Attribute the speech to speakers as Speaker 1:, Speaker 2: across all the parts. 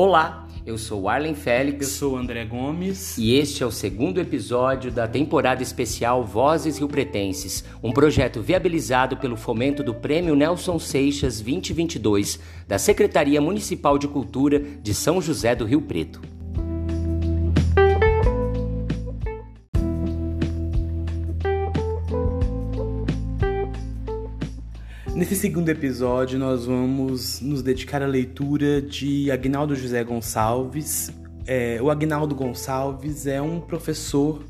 Speaker 1: Olá, eu sou Arlen Félix.
Speaker 2: Eu sou André Gomes.
Speaker 1: E este é o segundo episódio da temporada especial Vozes Rio Pretenses, um projeto viabilizado pelo fomento do Prêmio Nelson Seixas 2022 da Secretaria Municipal de Cultura de São José do Rio Preto.
Speaker 2: Nesse segundo episódio, nós vamos nos dedicar à leitura de Agnaldo José Gonçalves. É, o Agnaldo Gonçalves é um professor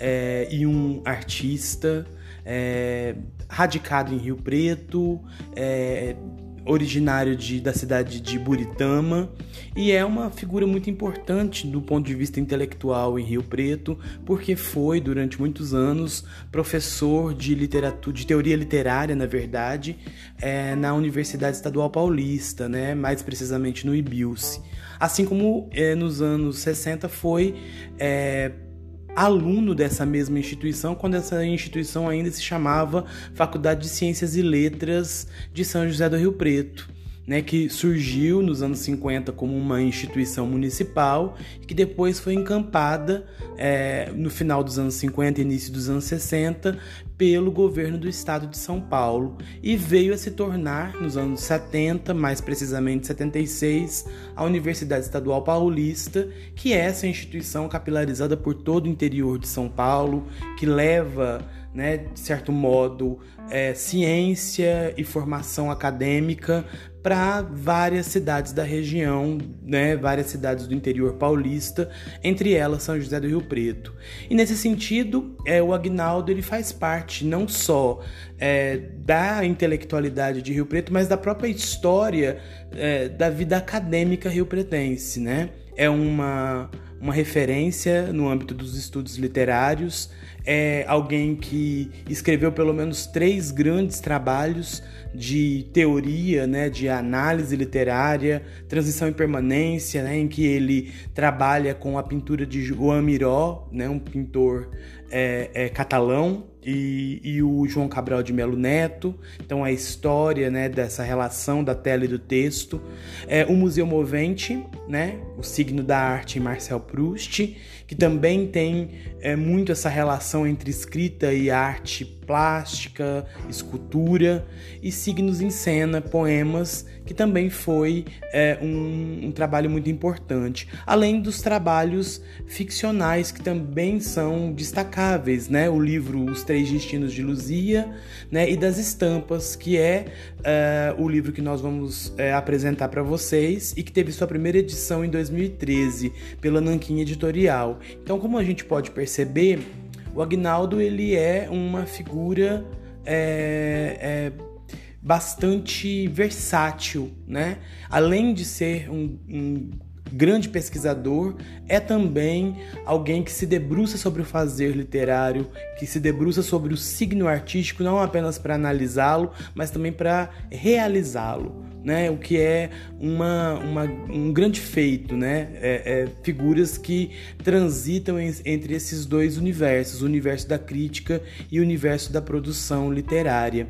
Speaker 2: é, e um artista é, radicado em Rio Preto, é, originário de, da cidade de Buritama e é uma figura muito importante do ponto de vista intelectual em Rio Preto, porque foi durante muitos anos professor de literatura, de teoria literária, na verdade, é, na Universidade Estadual Paulista, né, mais precisamente no IBILSE. Assim como é, nos anos 60 foi é, aluno dessa mesma instituição, quando essa instituição ainda se chamava Faculdade de Ciências e Letras de São José do Rio Preto. Né, que surgiu nos anos 50 como uma instituição municipal e que depois foi encampada é, no final dos anos 50 e início dos anos 60 pelo governo do estado de São Paulo. E veio a se tornar, nos anos 70, mais precisamente 76, a Universidade Estadual Paulista, que é essa instituição capilarizada por todo o interior de São Paulo, que leva né, de certo modo, é, ciência e formação acadêmica para várias cidades da região, né, várias cidades do interior paulista, entre elas São José do Rio Preto. E nesse sentido, é, o Agnaldo ele faz parte não só é, da intelectualidade de Rio Preto, mas da própria história é, da vida acadêmica rio-pretense. Né? É uma, uma referência no âmbito dos estudos literários, é alguém que escreveu pelo menos três grandes trabalhos de teoria, né, de análise literária, transição e permanência, né, em que ele trabalha com a pintura de João Miró, né, um pintor é, é, catalão, e, e, o João Cabral de Melo Neto. Então a história né, dessa relação da tela e do texto. É, o Museu Movente, né, o signo da arte em Marcel Proust, que também tem é, muito essa relação entre escrita e arte plástica, escultura e signos em cena, poemas, que também foi é, um, um trabalho muito importante. Além dos trabalhos ficcionais que também são destacáveis, né? O livro Os Três Destinos de Luzia, né? E das Estampas, que é uh, o livro que nós vamos uh, apresentar para vocês e que teve sua primeira edição em 2013 pela Nanquim Editorial. Então, como a gente pode perceber, o Agnaldo ele é uma figura é, é, bastante versátil, né? Além de ser um, um grande pesquisador, é também alguém que se debruça sobre o fazer literário, que se debruça sobre o signo artístico, não apenas para analisá-lo, mas também para realizá-lo. Né, o que é uma, uma, um grande feito, né? É, é, figuras que transitam em, entre esses dois universos, o universo da crítica e o universo da produção literária.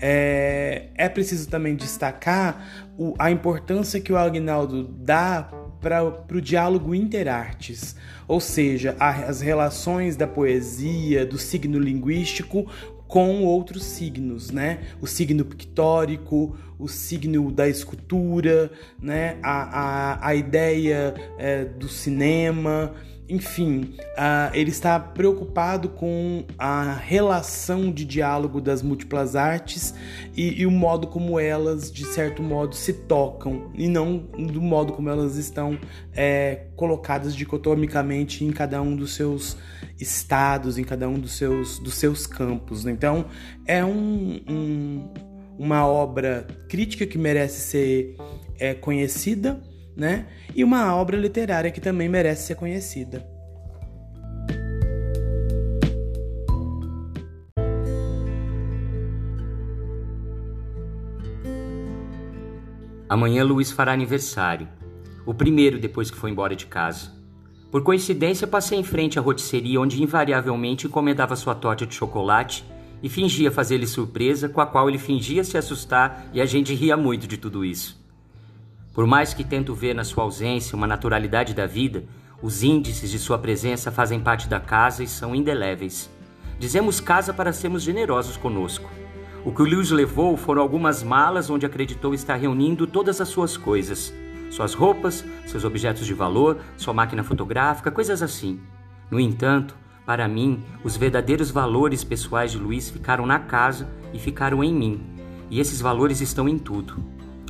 Speaker 2: É, é preciso também destacar o, a importância que o Agnaldo dá para o diálogo interartes, ou seja, as relações da poesia, do signo linguístico com outros signos, né? O signo pictórico, o signo da escultura, né? A, a, a ideia é, do cinema, enfim, uh, ele está preocupado com a relação de diálogo das múltiplas artes e, e, o modo como elas, de certo modo, se tocam e não do modo como elas estão é, colocadas dicotomicamente em cada um dos seus estados, em cada um dos seus, dos seus campos. Então, é um, um, uma obra crítica que merece ser é, conhecida né? E uma obra literária que também merece ser conhecida.
Speaker 1: Amanhã Luiz fará aniversário, o primeiro depois que foi embora de casa. Por coincidência, passei em frente à rotisseria onde invariavelmente encomendava sua torta de chocolate e fingia fazer-lhe surpresa, com a qual ele fingia se assustar e a gente ria muito de tudo isso. Por mais que tento ver na sua ausência uma naturalidade da vida, os índices de sua presença fazem parte da casa e são indeléveis. Dizemos casa para sermos generosos conosco. O que o Lewis levou foram algumas malas onde acreditou estar reunindo todas as suas coisas. Suas roupas, seus objetos de valor, sua máquina fotográfica, coisas assim. No entanto, para mim, os verdadeiros valores pessoais de Luiz ficaram na casa e ficaram em mim. E esses valores estão em tudo.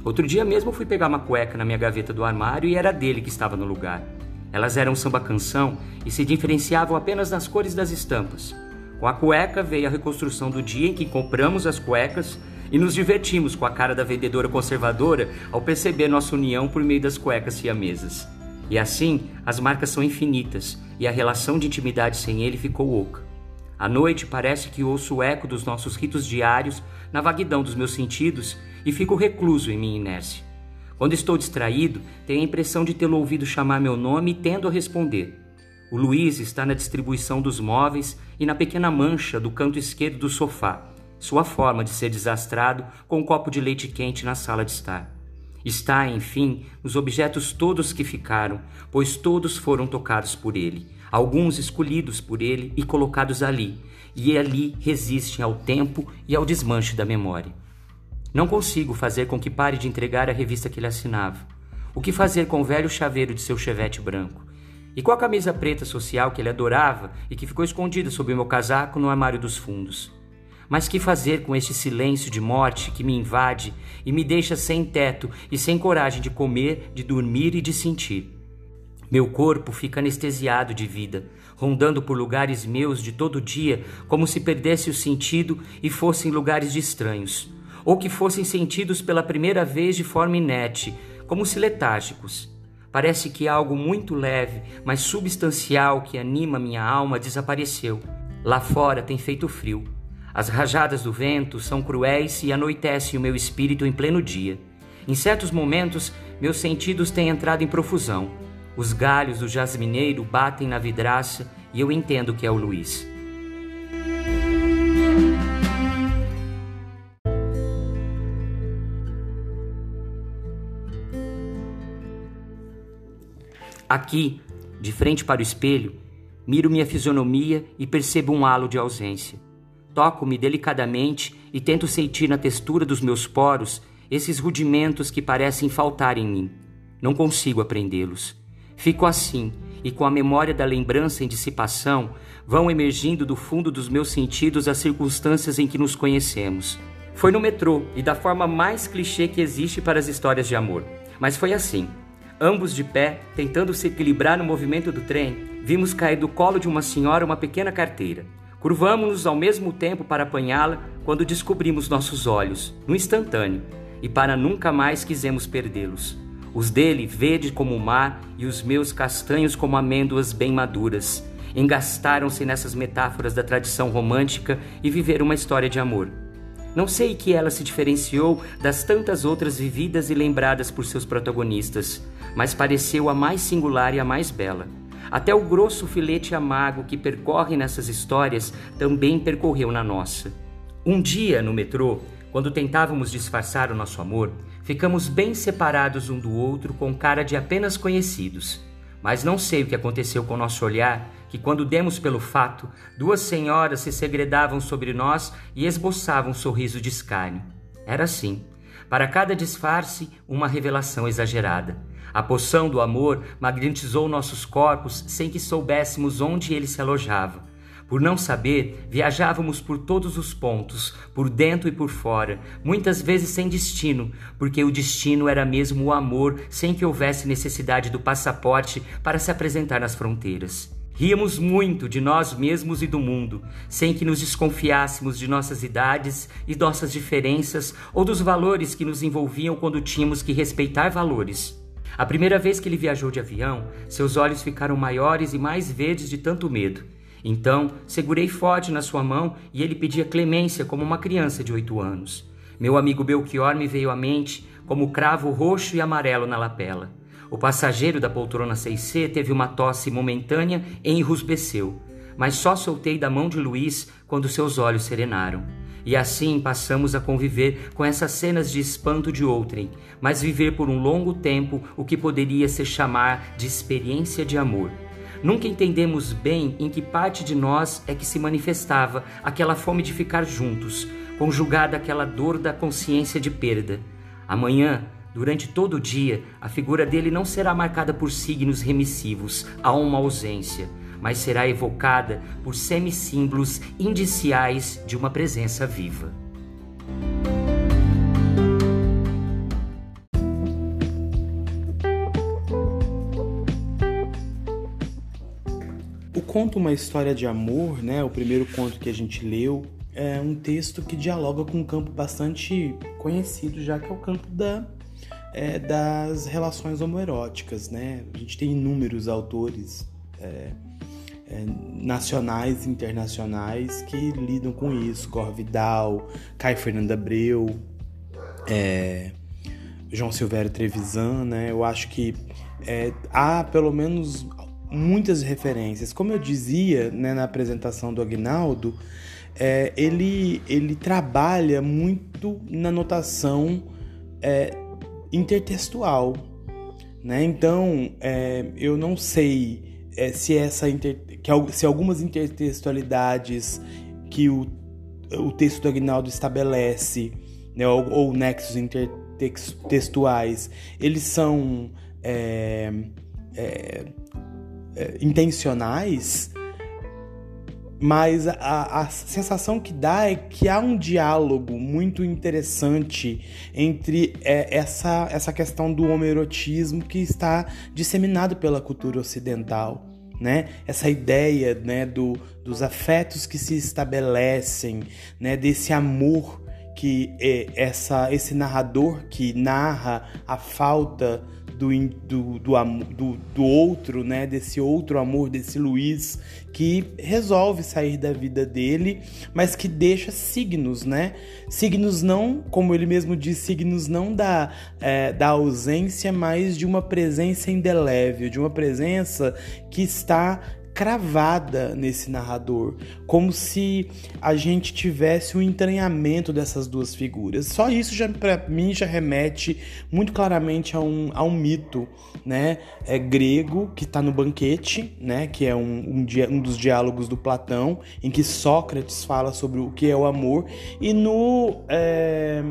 Speaker 1: Outro dia mesmo fui pegar uma cueca na minha gaveta do armário e era dele que estava no lugar. Elas eram samba canção e se diferenciavam apenas nas cores das estampas. Com a cueca veio a reconstrução do dia em que compramos as cuecas e nos divertimos com a cara da vendedora conservadora ao perceber nossa união por meio das cuecas siamesas. E assim, as marcas são infinitas e a relação de intimidade sem ele ficou oca. À noite parece que ouço o eco dos nossos ritos diários na vaguidão dos meus sentidos e fico recluso em minha inércia. Quando estou distraído, tenho a impressão de tê-lo ouvido chamar meu nome e tendo a responder. O Luiz está na distribuição dos móveis e na pequena mancha do canto esquerdo do sofá, sua forma de ser desastrado com um copo de leite quente na sala de estar. Está, enfim, nos objetos todos que ficaram, pois todos foram tocados por ele, alguns escolhidos por ele e colocados ali, e ali resistem ao tempo e ao desmanche da memória. Não consigo fazer com que pare de entregar a revista que ele assinava. O que fazer com o velho chaveiro de seu chevette branco? E com a camisa preta social que ele adorava e que ficou escondida sob o meu casaco no armário dos fundos. Mas que fazer com este silêncio de morte que me invade e me deixa sem teto e sem coragem de comer, de dormir e de sentir? Meu corpo fica anestesiado de vida, rondando por lugares meus de todo dia, como se perdesse o sentido e fossem lugares de estranhos, ou que fossem sentidos pela primeira vez de forma inerte, como se letárgicos. Parece que algo muito leve, mas substancial que anima minha alma desapareceu. Lá fora tem feito frio. As rajadas do vento são cruéis e anoitecem o meu espírito em pleno dia. Em certos momentos, meus sentidos têm entrado em profusão. Os galhos do jasmineiro batem na vidraça e eu entendo que é o Luiz. Aqui, de frente para o espelho, miro minha fisionomia e percebo um halo de ausência. Toco-me delicadamente e tento sentir na textura dos meus poros esses rudimentos que parecem faltar em mim. Não consigo apreendê-los. Fico assim, e com a memória da lembrança em dissipação, vão emergindo do fundo dos meus sentidos as circunstâncias em que nos conhecemos. Foi no metrô e da forma mais clichê que existe para as histórias de amor. Mas foi assim ambos de pé, tentando se equilibrar no movimento do trem, vimos cair do colo de uma senhora uma pequena carteira. Curvamos-nos ao mesmo tempo para apanhá-la quando descobrimos nossos olhos, no instantâneo, e para nunca mais quisemos perdê-los. Os dele verde como o mar e os meus castanhos como amêndoas bem maduras. Engastaram-se nessas metáforas da tradição romântica e viveram uma história de amor. Não sei que ela se diferenciou das tantas outras vividas e lembradas por seus protagonistas, mas pareceu a mais singular e a mais bela. Até o grosso filete amargo que percorre nessas histórias também percorreu na nossa. Um dia, no metrô, quando tentávamos disfarçar o nosso amor, ficamos bem separados um do outro com cara de apenas conhecidos. Mas não sei o que aconteceu com nosso olhar, que quando demos pelo fato, duas senhoras se segredavam sobre nós e esboçavam um sorriso de escárnio. Era assim. Para cada disfarce, uma revelação exagerada. A poção do amor magnetizou nossos corpos sem que soubéssemos onde ele se alojava. Por não saber, viajávamos por todos os pontos, por dentro e por fora, muitas vezes sem destino, porque o destino era mesmo o amor, sem que houvesse necessidade do passaporte para se apresentar nas fronteiras. Ríamos muito de nós mesmos e do mundo, sem que nos desconfiássemos de nossas idades e nossas diferenças ou dos valores que nos envolviam quando tínhamos que respeitar valores. A primeira vez que ele viajou de avião, seus olhos ficaram maiores e mais verdes de tanto medo. Então, segurei forte na sua mão e ele pedia clemência como uma criança de oito anos. Meu amigo Belchior me veio à mente como cravo roxo e amarelo na lapela. O passageiro da poltrona 6C teve uma tosse momentânea e enrusbeceu, mas só soltei da mão de Luiz quando seus olhos serenaram. E assim passamos a conviver com essas cenas de espanto de outrem, mas viver por um longo tempo o que poderia se chamar de experiência de amor. Nunca entendemos bem em que parte de nós é que se manifestava aquela fome de ficar juntos, conjugada àquela dor da consciência de perda. Amanhã, durante todo o dia, a figura dele não será marcada por signos remissivos, a uma ausência mas será evocada por semissímbolos indiciais de uma presença viva.
Speaker 2: O conto Uma História de Amor, né, o primeiro conto que a gente leu, é um texto que dialoga com um campo bastante conhecido, já que é o campo da, é, das relações homoeróticas. Né? A gente tem inúmeros autores é, é, nacionais e internacionais que lidam com isso. Cor Vidal, Caio Fernando Abreu, é, João Silvério Trevisan, né? Eu acho que é, há pelo menos muitas referências. Como eu dizia né, na apresentação do Agnaldo, é, ele, ele trabalha muito na notação é, intertextual. Né? Então, é, eu não sei é, se essa inter, que, se algumas intertextualidades que o, o texto do Agnaldo estabelece, né, ou, ou nexos intertextuais, eles são é, é, é, intencionais, mas a, a, sensação que dá é que há um diálogo muito interessante entre é, essa, essa questão do homoerotismo que está disseminado pela cultura ocidental. Né? Essa ideia né, do, dos afetos que se estabelecem, né, desse amor que é essa, esse narrador que narra a falta do, do, do, do, outro, né? Desse outro amor, desse Luiz que resolve sair da vida dele, mas que deixa signos, né? Signos não, como ele mesmo diz, signos não da, é, da ausência, mas de uma presença indelével, de uma presença que está cravada nesse narrador, como se a gente tivesse um entranhamento dessas duas figuras. Só isso já para mim já remete muito claramente a um, a um mito, né, é grego que está no banquete, né, que é um, um, um, dos diálogos do Platão, em que Sócrates fala sobre o que é o amor. E no é,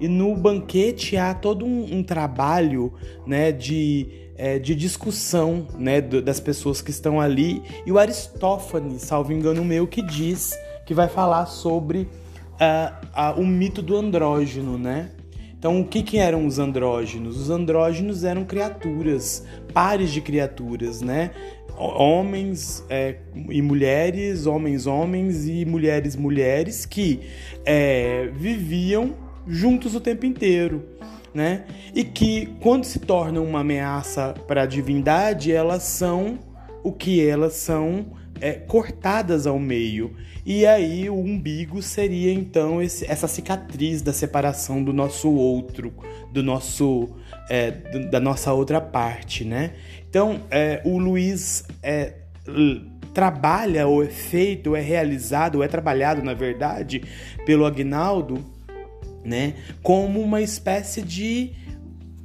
Speaker 2: e no banquete há todo um, um trabalho, né, de é, de discussão né, das pessoas que estão ali. E o Aristófanes, salvo engano meu, que diz que vai falar sobre uh, uh, o mito do andrógeno, né? Então, o que, que eram os andrógenos? Os andrógenos eram criaturas, pares de criaturas, né? Homens é, e mulheres, homens, homens e mulheres, mulheres que é, viviam juntos o tempo inteiro né? E que quando se tornam uma ameaça para a divindade, elas são o que elas são é, cortadas ao meio. E aí o umbigo seria então esse, essa cicatriz da separação do nosso outro, do nosso é, da nossa outra parte, né? Então é, o Luiz é, trabalha o efeito, é realizado, é trabalhado na verdade pelo Agnaldo né? Como uma espécie de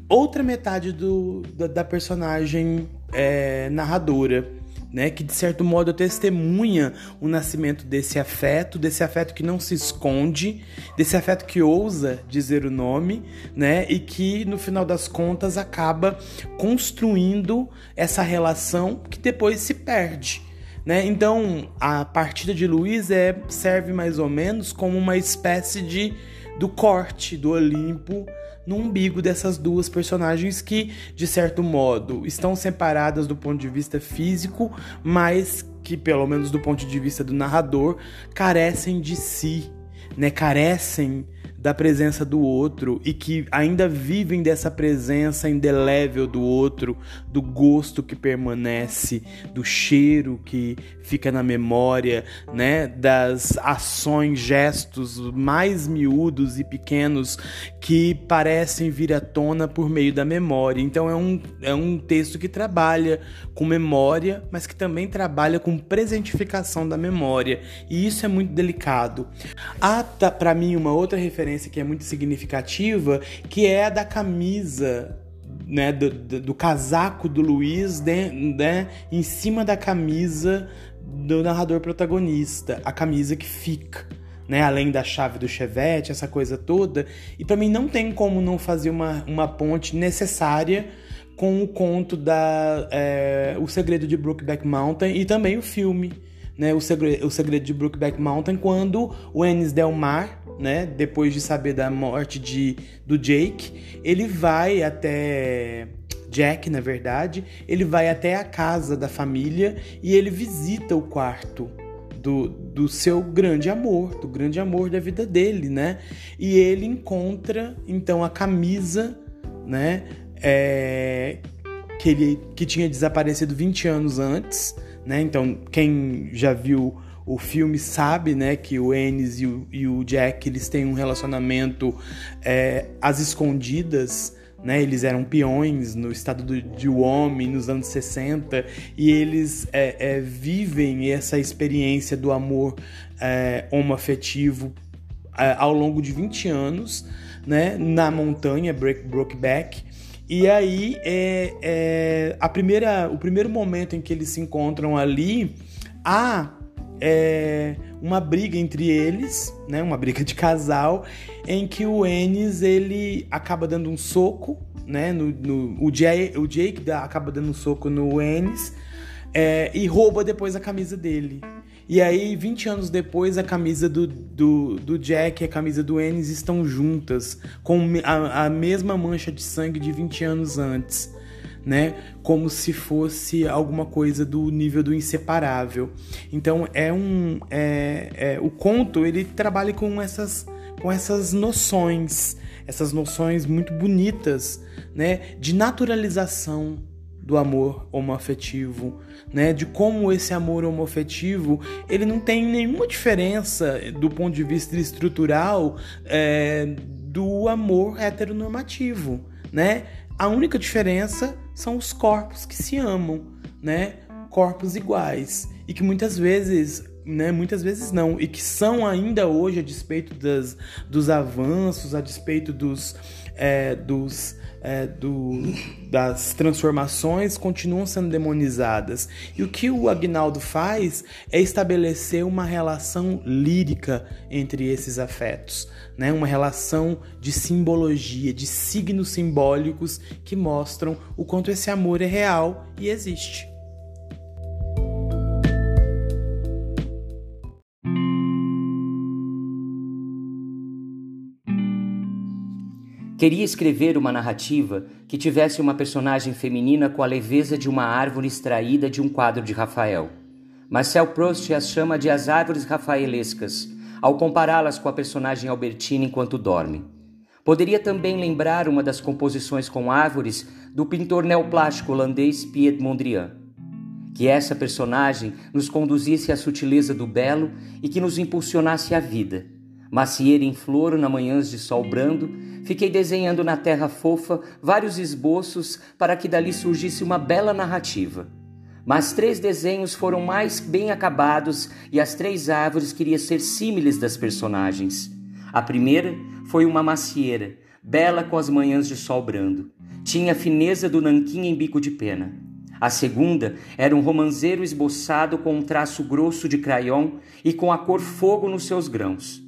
Speaker 2: outra metade do, da, da personagem é, narradora. Né, que de certo modo testemunha o nascimento desse afeto, desse afeto que não se esconde, desse afeto que ousa dizer o nome, né, e que no final das contas acaba construindo essa relação que depois se perde. Né? Então a partida de Luiz é, serve mais ou menos como uma espécie de do corte do Olimpo no umbigo dessas duas personagens que, de certo modo, estão separadas do ponto de vista físico, mas que, pelo menos do ponto de vista do narrador, carecem de si, né? Carecem da presença do outro e que ainda vivem dessa presença indelével do outro, do gosto que permanece, do cheiro que fica na memória, né, das ações, gestos mais miúdos e pequenos que parecem vir à tona por meio da memória. Então é um, é um texto que trabalha com memória, mas que também trabalha com presentificação da memória, e isso é muito delicado. Há tá, para mim uma outra referência que é muito significativa, que é a da camisa né, do, do, do, casaco do Luiz né, né, em cima da camisa do narrador protagonista, a camisa que fica, né, além da chave do chevette, essa coisa toda. E para mim não tem como não fazer uma, uma ponte necessária com o conto da é, O Segredo de Brookback Mountain e também o filme, né, o, Segredo, o Segredo de Brookback Mountain, quando o Ennis Delmar né? Depois de saber da morte de, do Jake, ele vai até Jack, na verdade, ele vai até a casa da família e ele visita o quarto do, do seu grande amor, do grande amor da vida dele, né? E ele encontra então a camisa, né? É, que ele que tinha desaparecido 20 anos antes, né? Então, quem já viu o filme sabe, né, que o Ennis e o, e o Jack eles têm um relacionamento é, às escondidas, né? Eles eram peões no estado do, de Wyoming nos anos 60 e eles é, é, vivem essa experiência do amor é, homoafetivo é, ao longo de 20 anos, né? Na montanha Brokeback. E aí é, é, a primeira, o primeiro momento em que eles se encontram ali, há é, uma briga entre eles, né, uma briga de casal, em que o Ennis ele acaba dando um soco, né, no, no o, Jay, o Jake dá, acaba dando um soco no Ennis é, e rouba depois a camisa dele. E aí, 20 anos depois, a camisa do, do, do Jack e a camisa do Ennis estão juntas, com a, a mesma mancha de sangue de 20 anos antes né? Como se fosse alguma coisa do nível do inseparável. Então é um, é, é, o conto ele trabalha com essas, com essas noções, essas noções muito bonitas, né? De naturalização do amor homoafetivo, né? De como esse amor homoafetivo ele não tem nenhuma diferença do ponto de vista estrutural é, do amor heteronormativo, né? A única diferença são os corpos que se amam, né? Corpos iguais e que muitas vezes, né? Muitas vezes não e que são ainda hoje a despeito das, dos avanços, a despeito dos, é, dos é, do, das transformações continuam sendo demonizadas. E o que o Agnaldo faz é estabelecer uma relação lírica entre esses afetos, né? uma relação de simbologia, de signos simbólicos que mostram o quanto esse amor é real e existe.
Speaker 1: Queria escrever uma narrativa que tivesse uma personagem feminina com a leveza de uma árvore extraída de um quadro de Rafael. Marcel Proust as chama de as árvores rafaelescas, ao compará-las com a personagem Albertina enquanto dorme. Poderia também lembrar uma das composições com árvores do pintor neoplástico holandês Piet Mondrian. Que essa personagem nos conduzisse à sutileza do belo e que nos impulsionasse à vida. Macieira em flor na manhãs de sol brando, Fiquei desenhando na terra fofa vários esboços para que dali surgisse uma bela narrativa. Mas três desenhos foram mais bem acabados e as três árvores queriam ser símiles das personagens. A primeira foi uma macieira, bela com as manhãs de sol brando. Tinha a fineza do nanquim em bico de pena. A segunda era um romanceiro esboçado com um traço grosso de crayon e com a cor fogo nos seus grãos.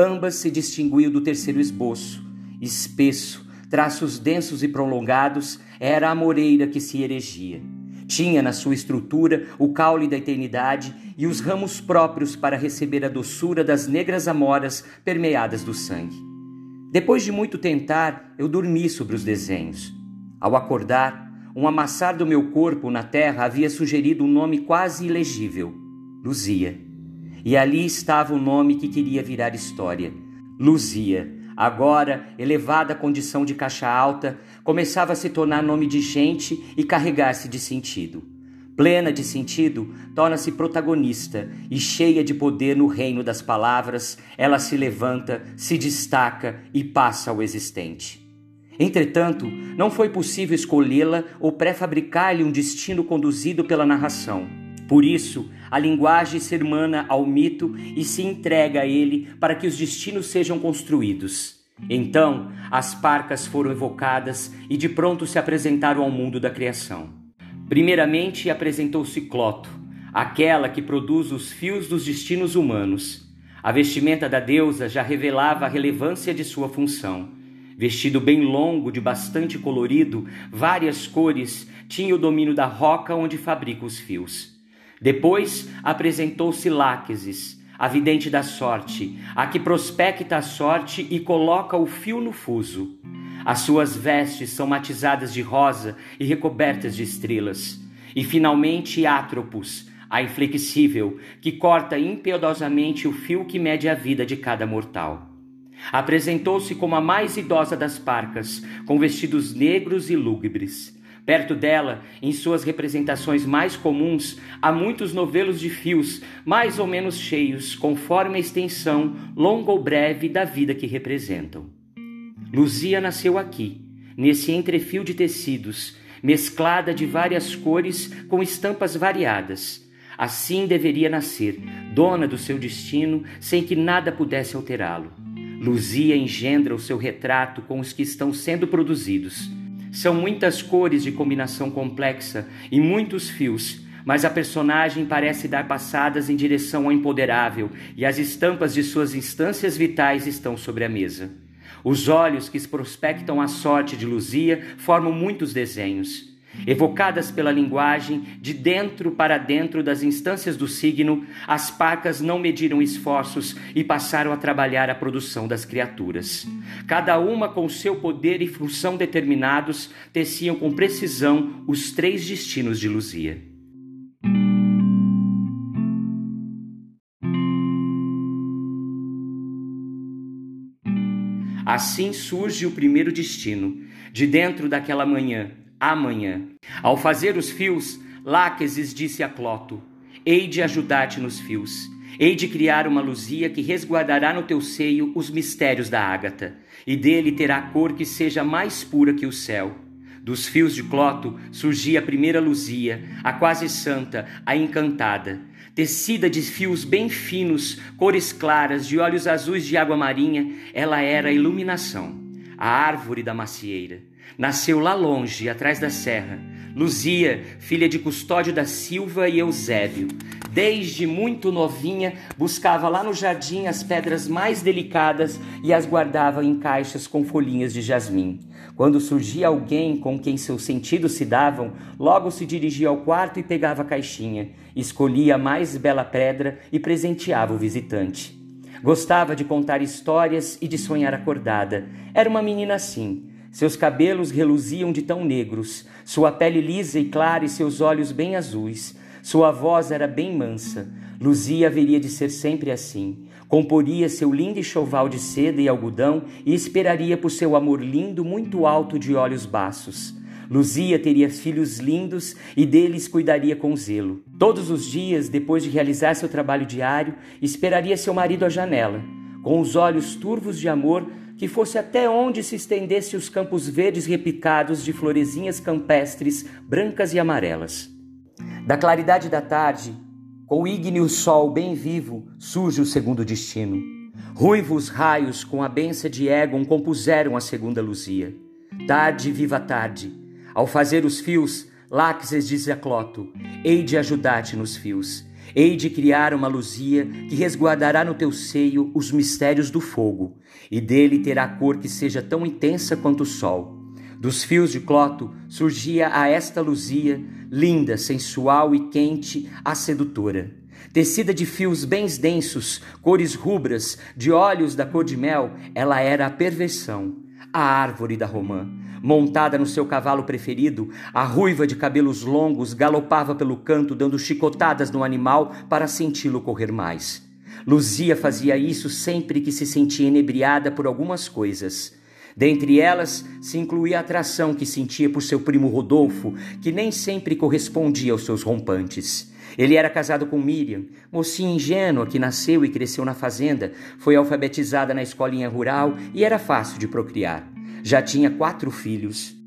Speaker 1: Ambas se distinguiam do terceiro esboço, espesso, traços densos e prolongados, era a moreira que se erigia. Tinha na sua estrutura o caule da eternidade e os ramos próprios para receber a doçura das negras amoras permeadas do sangue. Depois de muito tentar, eu dormi sobre os desenhos. Ao acordar, um amassar do meu corpo na terra havia sugerido um nome quase ilegível: Luzia. E ali estava o nome que queria virar história: Luzia agora elevada à condição de caixa alta, começava a se tornar nome de gente e carregar-se de sentido. Plena de sentido, torna-se protagonista e cheia de poder no reino das palavras, ela se levanta, se destaca e passa ao existente. Entretanto, não foi possível escolhê-la ou pré-fabricar-lhe um destino conduzido pela narração. Por isso, a linguagem se hermana ao mito e se entrega a ele para que os destinos sejam construídos. Então, as parcas foram evocadas e de pronto se apresentaram ao mundo da criação. Primeiramente apresentou-se Cloto, aquela que produz os fios dos destinos humanos. A vestimenta da deusa já revelava a relevância de sua função. Vestido bem longo, de bastante colorido, várias cores, tinha o domínio da roca onde fabrica os fios. Depois apresentou-se Láquesis, a vidente da sorte, a que prospecta a sorte e coloca o fio no fuso. As suas vestes são matizadas de rosa e recobertas de estrelas. E finalmente Atropos, a inflexível, que corta impiedosamente o fio que mede a vida de cada mortal. Apresentou-se como a mais idosa das parcas, com vestidos negros e lúgubres. Perto dela, em suas representações mais comuns, há muitos novelos de fios, mais ou menos cheios, conforme a extensão, longa ou breve, da vida que representam. Luzia nasceu aqui, nesse entrefio de tecidos, mesclada de várias cores com estampas variadas. Assim deveria nascer, dona do seu destino, sem que nada pudesse alterá-lo. Luzia engendra o seu retrato com os que estão sendo produzidos são muitas cores de combinação complexa e muitos fios, mas a personagem parece dar passadas em direção ao empoderável e as estampas de suas instâncias vitais estão sobre a mesa. Os olhos que prospectam a sorte de Luzia formam muitos desenhos. Evocadas pela linguagem, de dentro para dentro das instâncias do signo, as parcas não mediram esforços e passaram a trabalhar a produção das criaturas. Cada uma com seu poder e função determinados, teciam com precisão os três destinos de Luzia. Assim surge o primeiro destino, de dentro daquela manhã, amanhã. Ao fazer os fios, Láquesis disse a Cloto: Hei de ajudar-te nos fios. Hei de criar uma luzia que resguardará no teu seio os mistérios da ágata, e dele terá cor que seja mais pura que o céu. Dos fios de Cloto surgia a primeira luzia, a quase santa, a encantada, tecida de fios bem finos, cores claras, de olhos azuis de água marinha, ela era a iluminação, a árvore da macieira. Nasceu lá longe, atrás da serra, Luzia, filha de Custódio da Silva e Eusébio. Desde muito novinha, buscava lá no jardim as pedras mais delicadas e as guardava em caixas com folhinhas de jasmim. Quando surgia alguém com quem seus sentidos se davam, logo se dirigia ao quarto e pegava a caixinha, escolhia a mais bela pedra e presenteava o visitante. Gostava de contar histórias e de sonhar acordada. Era uma menina assim seus cabelos reluziam de tão negros, sua pele lisa e clara e seus olhos bem azuis. Sua voz era bem mansa. Luzia haveria de ser sempre assim. Comporia seu lindo enxoval de seda e algodão e esperaria por seu amor lindo muito alto de olhos baços. Luzia teria filhos lindos e deles cuidaria com zelo. Todos os dias, depois de realizar seu trabalho diário, esperaria seu marido à janela. Com os olhos turvos de amor, que fosse até onde se estendesse os campos verdes repicados de florezinhas campestres brancas e amarelas. Da claridade da tarde, com o ígneo sol bem vivo, surge o segundo destino. Ruivos raios com a benção de Egon compuseram a segunda luzia. Tarde, viva tarde. Ao fazer os fios, Láxes diz a Cloto: Hei de ajudar-te nos fios. Hei de criar uma luzia que resguardará no teu seio os mistérios do fogo, e dele terá cor que seja tão intensa quanto o sol. Dos fios de cloto surgia a esta luzia, linda, sensual e quente, a sedutora. Tecida de fios bem densos, cores rubras, de olhos da cor de mel, ela era a perversão, a árvore da romã. Montada no seu cavalo preferido, a ruiva de cabelos longos galopava pelo canto, dando chicotadas no animal para senti-lo correr mais. Luzia fazia isso sempre que se sentia inebriada por algumas coisas. Dentre elas se incluía a atração que sentia por seu primo Rodolfo, que nem sempre correspondia aos seus rompantes. Ele era casado com Miriam, mocinha ingênua que nasceu e cresceu na fazenda, foi alfabetizada na escolinha rural e era fácil de procriar. Já tinha quatro filhos.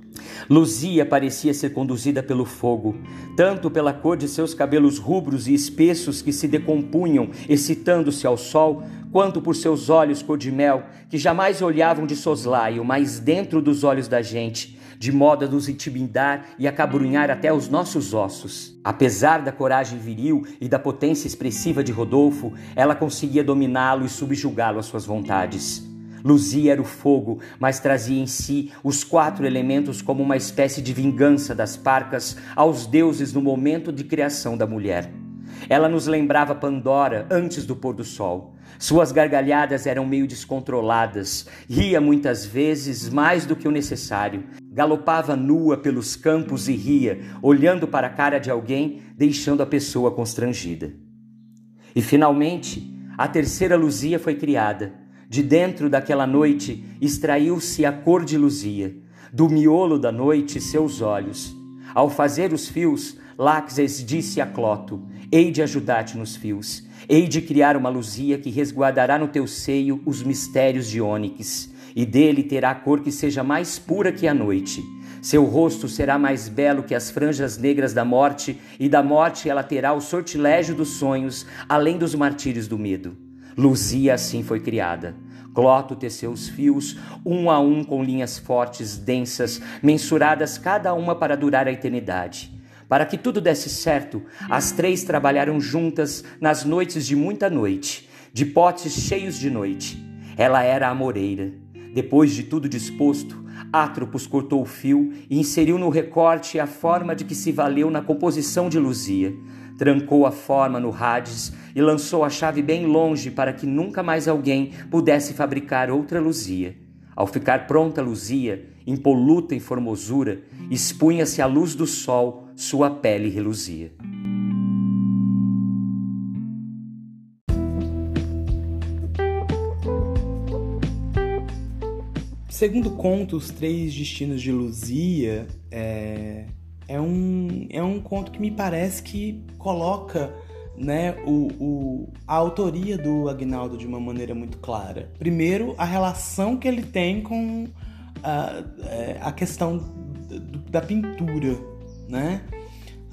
Speaker 1: Luzia parecia ser conduzida pelo fogo, tanto pela cor de seus cabelos rubros e espessos que se decompunham, excitando-se ao sol, quanto por seus olhos cor de mel, que jamais olhavam de soslaio, mas dentro dos olhos da gente, de modo a nos intimidar e acabrunhar até os nossos ossos. Apesar da coragem viril e da potência expressiva de Rodolfo, ela conseguia dominá-lo e subjugá-lo às suas vontades. Luzia era o fogo, mas trazia em si os quatro elementos como uma espécie de vingança das parcas aos deuses no momento de criação da mulher. Ela nos lembrava Pandora antes do pôr do sol. Suas gargalhadas eram meio descontroladas, ria muitas vezes mais do que o necessário, galopava nua pelos campos e ria, olhando para a cara de alguém, deixando a pessoa constrangida. E finalmente, a terceira Luzia foi criada. De dentro daquela noite extraiu-se a cor de Luzia, do miolo da noite seus olhos. Ao fazer os fios, Laxes disse a Cloto: Hei de ajudar-te nos fios, hei de criar uma Luzia que resguardará no teu seio os mistérios de Ônix, e dele terá a cor que seja mais pura que a noite. Seu rosto será mais belo que as franjas negras da morte, e da morte ela terá o sortilégio dos sonhos, além dos martírios do medo. Luzia assim foi criada. Cloto teceu os fios, um a um com linhas fortes, densas, mensuradas cada uma para durar a eternidade. Para que tudo desse certo, as três trabalharam juntas nas noites de muita noite, de potes cheios de noite. Ela era a moreira. Depois de tudo disposto, Atropos cortou o fio e inseriu no recorte a forma de que se valeu na composição de Luzia trancou a forma no Hades e lançou a chave bem longe para que nunca mais alguém pudesse fabricar outra Luzia. Ao ficar pronta Luzia, impoluta em formosura, expunha-se à luz do sol, sua pele reluzia.
Speaker 2: Segundo conto, Os Três Destinos de Luzia, é, é um, é um conto que me parece que coloca né, o, o, a autoria do Agnaldo de uma maneira muito clara. Primeiro, a relação que ele tem com a, é, a questão da pintura, né?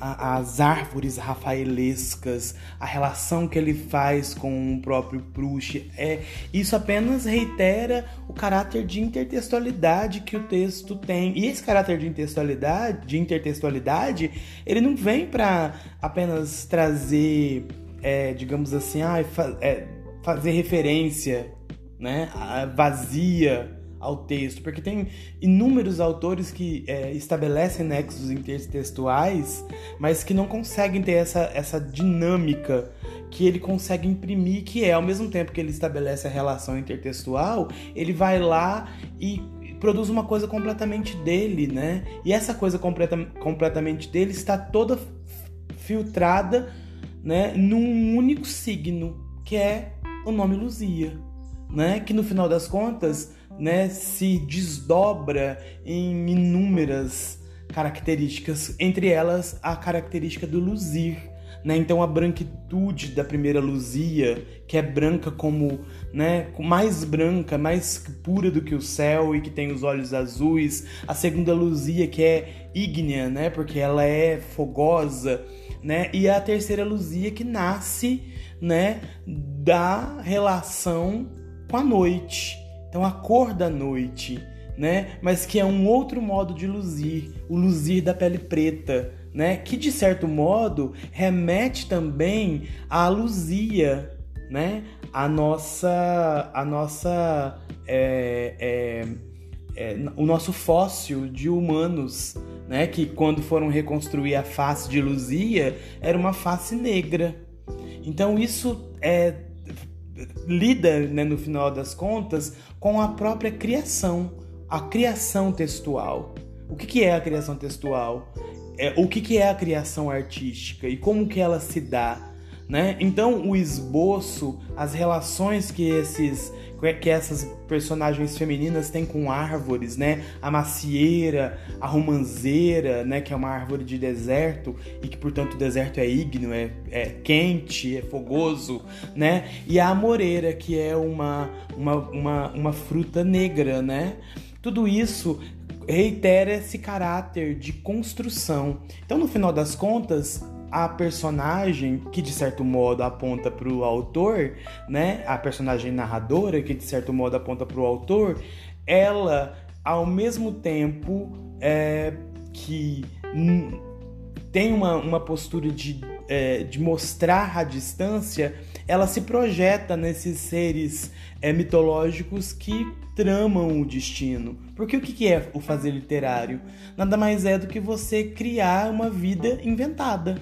Speaker 2: As árvores rafaelescas, a relação que ele faz com o próprio Proust, é isso apenas reitera o caráter de intertextualidade que o texto tem. E esse caráter de intertextualidade, de intertextualidade, ele não vem para apenas trazer, é, digamos assim, ah, é, fazer referência, né, vazia ao texto, porque tem inúmeros autores que é, estabelecem nexos intertextuais, mas que não conseguem ter essa, essa dinâmica que ele consegue imprimir, que é ao mesmo tempo que ele estabelece a relação intertextual, ele vai lá e produz uma coisa completamente dele, né? E essa coisa completa, completamente dele está toda filtrada, né, num único signo, que é o nome Luzia, né? Que no final das contas né, se desdobra em inúmeras características, entre elas a característica do luzir. Né? Então a branquitude da primeira luzia, que é branca como, né, mais branca, mais pura do que o céu e que tem os olhos azuis. A segunda luzia que é ígnea, né, porque ela é fogosa, né? E a terceira luzia que nasce, né, da relação com a noite, então a cor da noite, né? Mas que é um outro modo de luzir, o luzir da pele preta, né? Que de certo modo remete também à luzia, né? A nossa, a nossa, é, é, é, o nosso fóssil de humanos, né? Que quando foram reconstruir a face de Luzia era uma face negra. Então isso é lida, né, no final das contas, com a própria criação, a criação textual. O que, que é a criação textual? É, o que, que é a criação artística e como que ela se dá? Né? Então o esboço, as relações que esses que essas personagens femininas têm com árvores, né? A macieira, a romanceira, né? Que é uma árvore de deserto e que, portanto, o deserto é ígneo, é, é quente, é fogoso, né? E a amoreira, que é uma, uma, uma, uma fruta negra, né? Tudo isso reitera esse caráter de construção. Então, no final das contas, a personagem que de certo modo aponta para o autor, né? A personagem narradora que de certo modo aponta para o autor, ela ao mesmo tempo é, que tem uma, uma postura de, é, de mostrar a distância, ela se projeta nesses seres é, mitológicos que tramam o destino. Porque o que é o fazer literário? Nada mais é do que você criar uma vida inventada,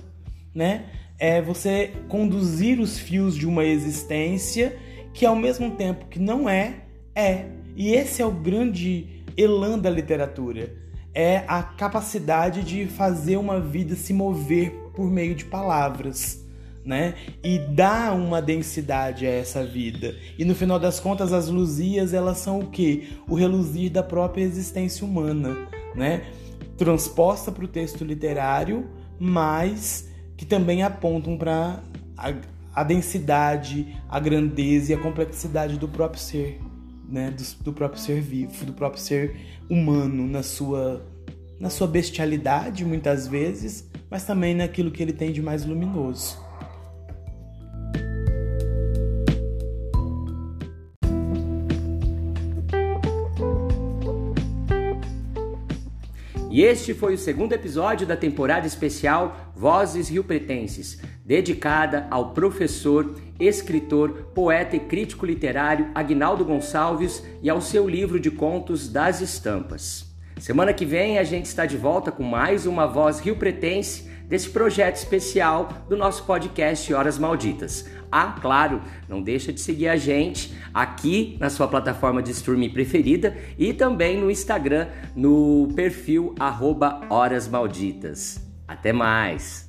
Speaker 2: né? É você conduzir os fios de uma existência que ao mesmo tempo que não é, é. E esse é o grande elan da literatura. É a capacidade de fazer uma vida se mover por meio de palavras né? E dá uma densidade a essa vida. E no final das contas, as luzias, elas são o quê? O reluzir da própria existência humana, né? Transposta para o texto literário, mas que também apontam para a, a, densidade, a grandeza e a complexidade do próprio ser, né? Do, do próprio ser vivo, do próprio ser humano na sua na sua bestialidade muitas vezes, mas também naquilo que ele tem de mais luminoso.
Speaker 1: E este foi o segundo episódio da temporada especial Vozes Rio Pretenses, dedicada ao professor, escritor, poeta e crítico literário Agnaldo Gonçalves e ao seu livro de contos Das Estampas. Semana que vem a gente está de volta com mais uma Voz Rio Pretense desse projeto especial do nosso podcast Horas Malditas. Ah, claro, não deixa de seguir a gente aqui na sua plataforma de streaming preferida e também no Instagram no perfil Horas Malditas. Até mais!